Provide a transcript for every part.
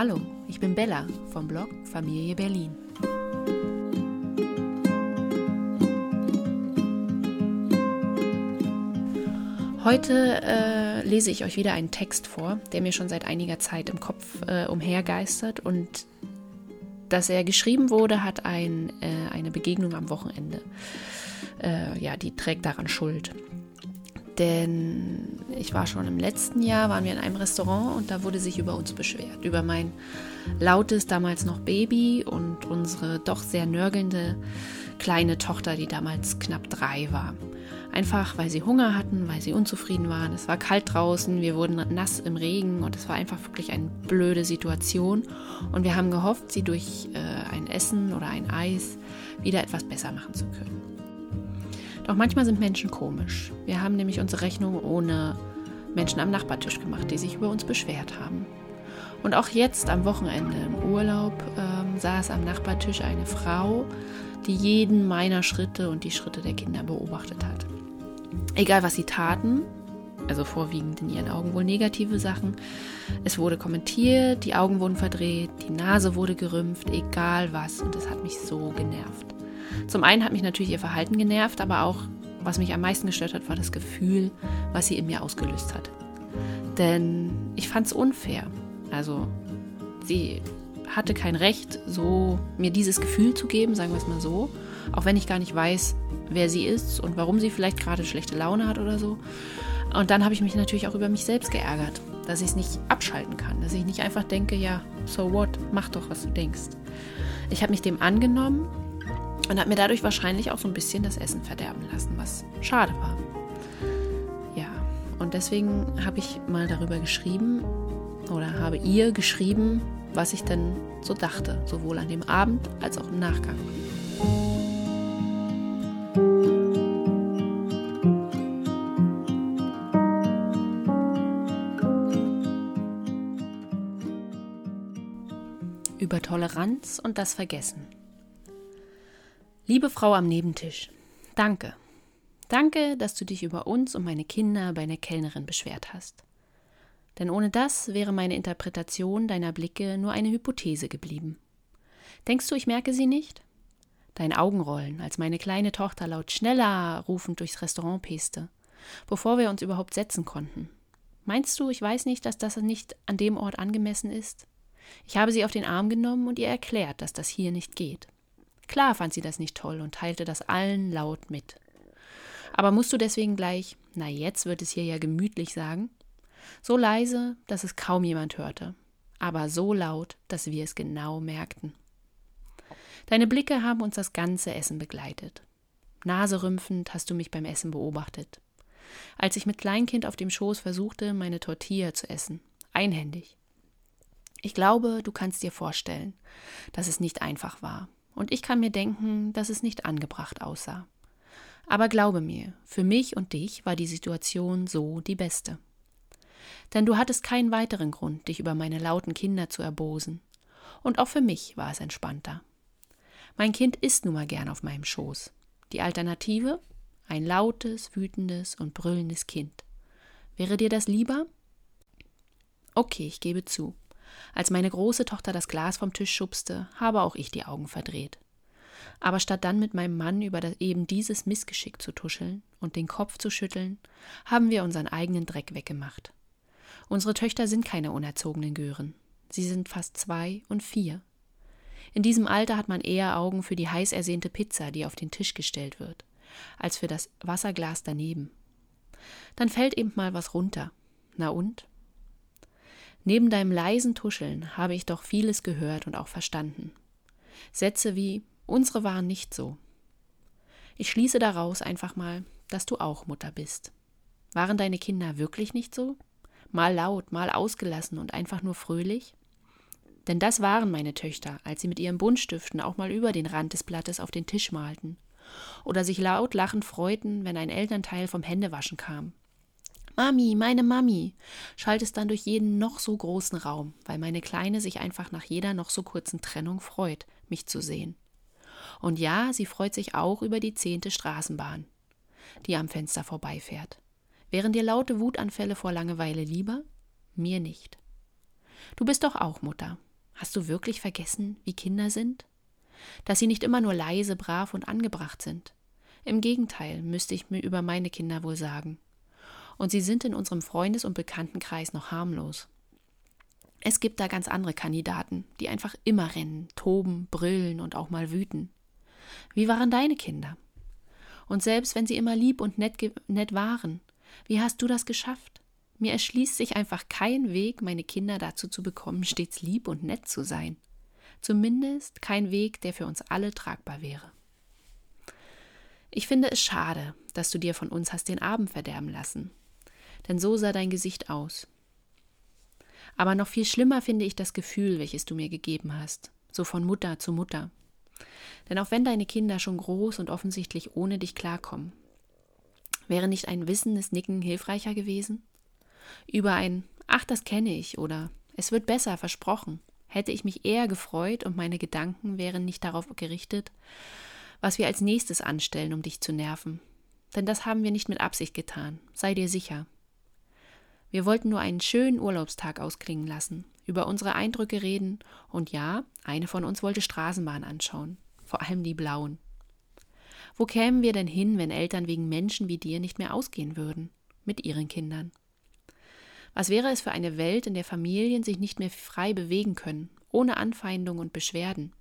Hallo, ich bin Bella vom Blog Familie Berlin. Heute äh, lese ich euch wieder einen Text vor, der mir schon seit einiger Zeit im Kopf äh, umhergeistert und dass er geschrieben wurde, hat ein, äh, eine Begegnung am Wochenende. Äh, ja, die trägt daran Schuld. Denn ich war schon im letzten Jahr, waren wir in einem Restaurant und da wurde sich über uns beschwert. Über mein lautes, damals noch Baby und unsere doch sehr nörgelnde kleine Tochter, die damals knapp drei war. Einfach weil sie Hunger hatten, weil sie unzufrieden waren. Es war kalt draußen, wir wurden nass im Regen und es war einfach wirklich eine blöde Situation. Und wir haben gehofft, sie durch äh, ein Essen oder ein Eis wieder etwas besser machen zu können. Doch manchmal sind Menschen komisch. Wir haben nämlich unsere Rechnung ohne Menschen am Nachbartisch gemacht, die sich über uns beschwert haben. Und auch jetzt am Wochenende im Urlaub ähm, saß am Nachbartisch eine Frau, die jeden meiner Schritte und die Schritte der Kinder beobachtet hat. Egal was sie taten, also vorwiegend in ihren Augen wohl negative Sachen, es wurde kommentiert, die Augen wurden verdreht, die Nase wurde gerümpft, egal was, und es hat mich so genervt. Zum einen hat mich natürlich ihr Verhalten genervt, aber auch, was mich am meisten gestört hat, war das Gefühl, was sie in mir ausgelöst hat. Denn ich fand es unfair. Also, sie hatte kein Recht, so mir dieses Gefühl zu geben, sagen wir es mal so, auch wenn ich gar nicht weiß, wer sie ist und warum sie vielleicht gerade schlechte Laune hat oder so. Und dann habe ich mich natürlich auch über mich selbst geärgert, dass ich es nicht abschalten kann, dass ich nicht einfach denke, ja, so what, mach doch, was du denkst. Ich habe mich dem angenommen und habe mir dadurch wahrscheinlich auch so ein bisschen das Essen verderben lassen, was schade war. Ja, und deswegen habe ich mal darüber geschrieben oder habe ihr geschrieben, was ich denn so dachte, sowohl an dem Abend als auch im Nachgang. Über Toleranz und das Vergessen. Liebe Frau am Nebentisch, danke. Danke, dass du dich über uns und meine Kinder bei einer Kellnerin beschwert hast. Denn ohne das wäre meine Interpretation deiner Blicke nur eine Hypothese geblieben. Denkst du, ich merke sie nicht? Dein Augenrollen, als meine kleine Tochter laut schneller rufend durchs Restaurant peste, bevor wir uns überhaupt setzen konnten. Meinst du, ich weiß nicht, dass das nicht an dem Ort angemessen ist? Ich habe sie auf den Arm genommen und ihr erklärt, dass das hier nicht geht. Klar fand sie das nicht toll und teilte das allen laut mit. Aber musst du deswegen gleich, na jetzt wird es hier ja gemütlich sagen? So leise, dass es kaum jemand hörte, aber so laut, dass wir es genau merkten. Deine Blicke haben uns das ganze Essen begleitet. Naserümpfend hast du mich beim Essen beobachtet. Als ich mit Kleinkind auf dem Schoß versuchte, meine Tortilla zu essen, einhändig. Ich glaube, du kannst dir vorstellen, dass es nicht einfach war und ich kann mir denken, dass es nicht angebracht aussah. Aber glaube mir, für mich und dich war die Situation so die beste. Denn du hattest keinen weiteren Grund, dich über meine lauten Kinder zu erbosen. Und auch für mich war es entspannter. Mein Kind ist nun mal gern auf meinem Schoß. Die Alternative? Ein lautes, wütendes und brüllendes Kind. Wäre dir das lieber? Okay, ich gebe zu. Als meine große Tochter das Glas vom Tisch schubste, habe auch ich die Augen verdreht. Aber statt dann mit meinem Mann über eben dieses Missgeschick zu tuscheln und den Kopf zu schütteln, haben wir unseren eigenen Dreck weggemacht. Unsere Töchter sind keine unerzogenen Gören. Sie sind fast zwei und vier. In diesem Alter hat man eher Augen für die heiß ersehnte Pizza, die auf den Tisch gestellt wird, als für das Wasserglas daneben. Dann fällt eben mal was runter. Na und? Neben deinem leisen Tuscheln habe ich doch vieles gehört und auch verstanden. Sätze wie unsere waren nicht so. Ich schließe daraus einfach mal, dass du auch Mutter bist. Waren deine Kinder wirklich nicht so? Mal laut, mal ausgelassen und einfach nur fröhlich? Denn das waren meine Töchter, als sie mit ihren Buntstiften auch mal über den Rand des Blattes auf den Tisch malten. Oder sich laut lachend freuten, wenn ein Elternteil vom Händewaschen kam. Mami, meine Mami, schallt es dann durch jeden noch so großen Raum, weil meine Kleine sich einfach nach jeder noch so kurzen Trennung freut, mich zu sehen. Und ja, sie freut sich auch über die zehnte Straßenbahn, die am Fenster vorbeifährt. Wären dir laute Wutanfälle vor Langeweile lieber? Mir nicht. Du bist doch auch Mutter. Hast du wirklich vergessen, wie Kinder sind? Dass sie nicht immer nur leise, brav und angebracht sind. Im Gegenteil, müsste ich mir über meine Kinder wohl sagen. Und sie sind in unserem Freundes- und Bekanntenkreis noch harmlos. Es gibt da ganz andere Kandidaten, die einfach immer rennen, toben, brillen und auch mal wüten. Wie waren deine Kinder? Und selbst wenn sie immer lieb und nett, nett waren, wie hast du das geschafft? Mir erschließt sich einfach kein Weg, meine Kinder dazu zu bekommen, stets lieb und nett zu sein. Zumindest kein Weg, der für uns alle tragbar wäre. Ich finde es schade, dass du dir von uns hast den Abend verderben lassen. Denn so sah dein Gesicht aus. Aber noch viel schlimmer finde ich das Gefühl, welches du mir gegeben hast, so von Mutter zu Mutter. Denn auch wenn deine Kinder schon groß und offensichtlich ohne dich klarkommen, wäre nicht ein wissendes Nicken hilfreicher gewesen? Über ein Ach, das kenne ich oder Es wird besser, versprochen, hätte ich mich eher gefreut und meine Gedanken wären nicht darauf gerichtet, was wir als nächstes anstellen, um dich zu nerven. Denn das haben wir nicht mit Absicht getan, sei dir sicher. Wir wollten nur einen schönen Urlaubstag ausklingen lassen, über unsere Eindrücke reden und ja, eine von uns wollte Straßenbahn anschauen, vor allem die blauen. Wo kämen wir denn hin, wenn Eltern wegen Menschen wie dir nicht mehr ausgehen würden, mit ihren Kindern? Was wäre es für eine Welt, in der Familien sich nicht mehr frei bewegen können, ohne Anfeindung und Beschwerden?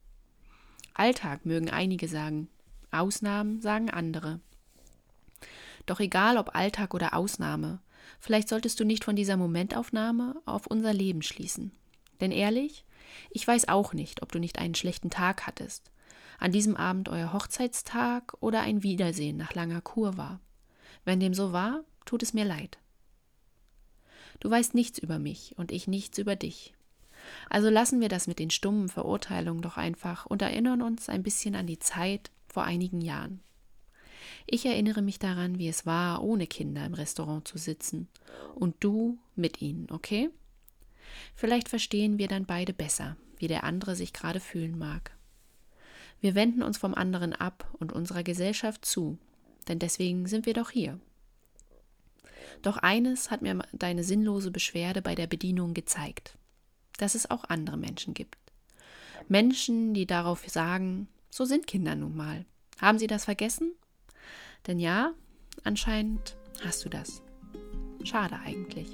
Alltag mögen einige sagen, Ausnahmen sagen andere. Doch egal ob Alltag oder Ausnahme, Vielleicht solltest du nicht von dieser Momentaufnahme auf unser Leben schließen. Denn ehrlich, ich weiß auch nicht, ob du nicht einen schlechten Tag hattest, an diesem Abend euer Hochzeitstag oder ein Wiedersehen nach langer Kur war. Wenn dem so war, tut es mir leid. Du weißt nichts über mich und ich nichts über dich. Also lassen wir das mit den stummen Verurteilungen doch einfach und erinnern uns ein bisschen an die Zeit vor einigen Jahren. Ich erinnere mich daran, wie es war, ohne Kinder im Restaurant zu sitzen. Und du mit ihnen, okay? Vielleicht verstehen wir dann beide besser, wie der andere sich gerade fühlen mag. Wir wenden uns vom anderen ab und unserer Gesellschaft zu, denn deswegen sind wir doch hier. Doch eines hat mir deine sinnlose Beschwerde bei der Bedienung gezeigt, dass es auch andere Menschen gibt. Menschen, die darauf sagen, so sind Kinder nun mal. Haben sie das vergessen? Denn ja, anscheinend hast du das. Schade eigentlich.